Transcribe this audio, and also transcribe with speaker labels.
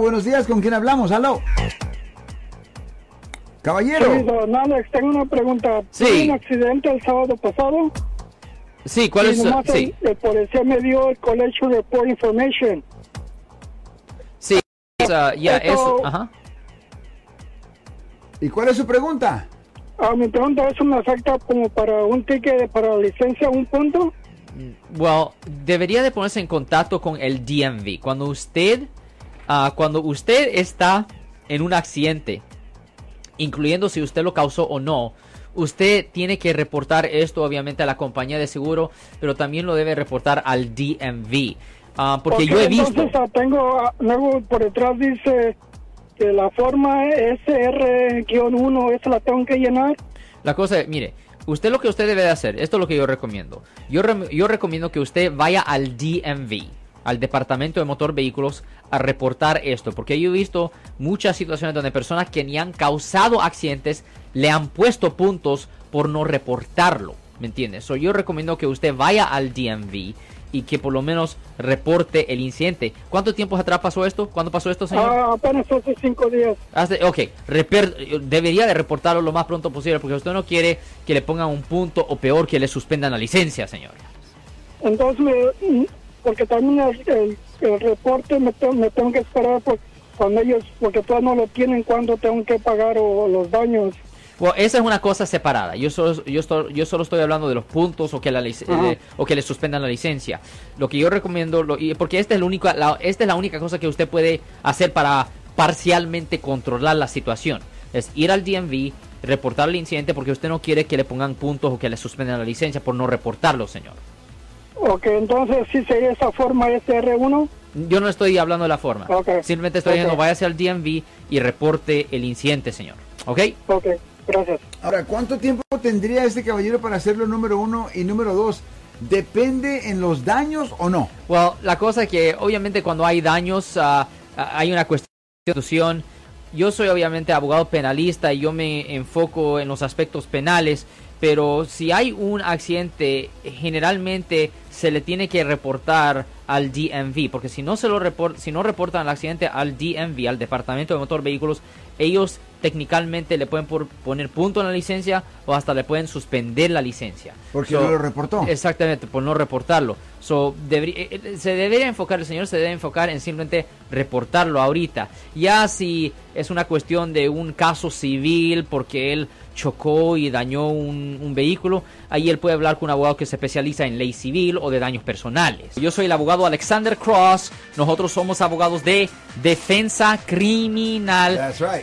Speaker 1: Buenos días, ¿con quién hablamos? Aló. Caballero.
Speaker 2: Sí, don Alex, tengo una pregunta.
Speaker 3: Sí.
Speaker 2: Tuve un accidente el sábado pasado
Speaker 3: Sí, ¿cuál
Speaker 2: y
Speaker 3: es?
Speaker 2: nomás
Speaker 3: Sí,
Speaker 2: el, el policía me dio el Collection Report Information.
Speaker 3: sí. ya,
Speaker 2: Esto-
Speaker 3: eso. Ajá.
Speaker 1: ¿Y cuál es su pregunta?
Speaker 2: Ah, mi pregunta es, ¿me afecta como para un ticket para licencia un punto?
Speaker 3: Well, debería de ponerse en contacto con el DMV. Cuando usted, ah, cuando usted está en un accidente, incluyendo si usted lo causó o no, usted tiene que reportar esto obviamente a la compañía de seguro, pero también lo debe reportar al DMV. Ah, porque yo he visto...
Speaker 2: Entonces, ah, tengo, luego por detrás dice que la forma SR-1, esa la tengo que llenar.
Speaker 3: La cosa es, mire, usted lo que usted debe de hacer, esto es lo que yo recomiendo. Yo, rem- yo recomiendo que usted vaya al DMV, al Departamento de Motor Vehículos, a reportar esto, porque yo he visto muchas situaciones donde personas que ni han causado accidentes le han puesto puntos por no reportarlo, ¿me entiendes? So, yo recomiendo que usted vaya al DMV y que por lo menos reporte el incidente. ¿Cuánto tiempo atrás pasó esto? ¿Cuándo pasó esto, señor?
Speaker 2: Ah, apenas hace cinco días.
Speaker 3: Hace- ok, reper- debería de reportarlo lo más pronto posible porque usted no quiere que le pongan un punto o peor que le suspendan la licencia, señor.
Speaker 2: Entonces, porque también el, el- el reporte me, te- me tengo que esperar por, cuando ellos, porque todavía no lo tienen, cuando tengo que pagar o, los daños.
Speaker 3: Bueno, esa es una cosa separada. Yo solo, yo, estoy, yo solo estoy hablando de los puntos o que, la, eh, o que le suspendan la licencia. Lo que yo recomiendo, lo- y- porque esta es, la única, la, esta es la única cosa que usted puede hacer para parcialmente controlar la situación. Es ir al DMV, reportar el incidente porque usted no quiere que le pongan puntos o que le suspendan la licencia por no reportarlo, señor.
Speaker 2: Ok, entonces sí sería esa forma SR1.
Speaker 3: Yo no estoy hablando de la forma.
Speaker 2: Ok.
Speaker 3: Simplemente estoy
Speaker 2: Ok.
Speaker 3: diciendo, váyase al DMV y reporte el incidente, señor. ¿Ok?
Speaker 2: Ok, gracias.
Speaker 1: Ahora, ¿cuánto tiempo tendría este caballero para hacerlo número uno y número dos? ¿Depende en los daños o no?
Speaker 3: Well, la cosa es que obviamente cuando hay daños, ah, hay una cuestión de institución. Yo soy obviamente abogado penalista y yo me enfoco en los aspectos penales, pero si hay un accidente, generalmente se le tiene que reportar al DMV, porque si no se lo report, si no reportan el accidente al DMV, al Departamento de Motor Vehículos, ellos técnicamente le pueden por- poner punto en la licencia o hasta le pueden suspender la licencia.
Speaker 1: Porque
Speaker 3: So,
Speaker 1: no lo reportó.
Speaker 3: Exactamente, por no reportarlo. So, debería- eh, eh, se debería enfocar, el señor se debe enfocar en simplemente reportarlo ahorita. Ya si es una cuestión de un caso civil porque él chocó y dañó un, un vehículo, ahí él puede hablar con un abogado que se especializa en ley civil o de daños personales. Yo soy el abogado Alexander Cross, nosotros somos abogados de defensa criminal.
Speaker 1: That's right.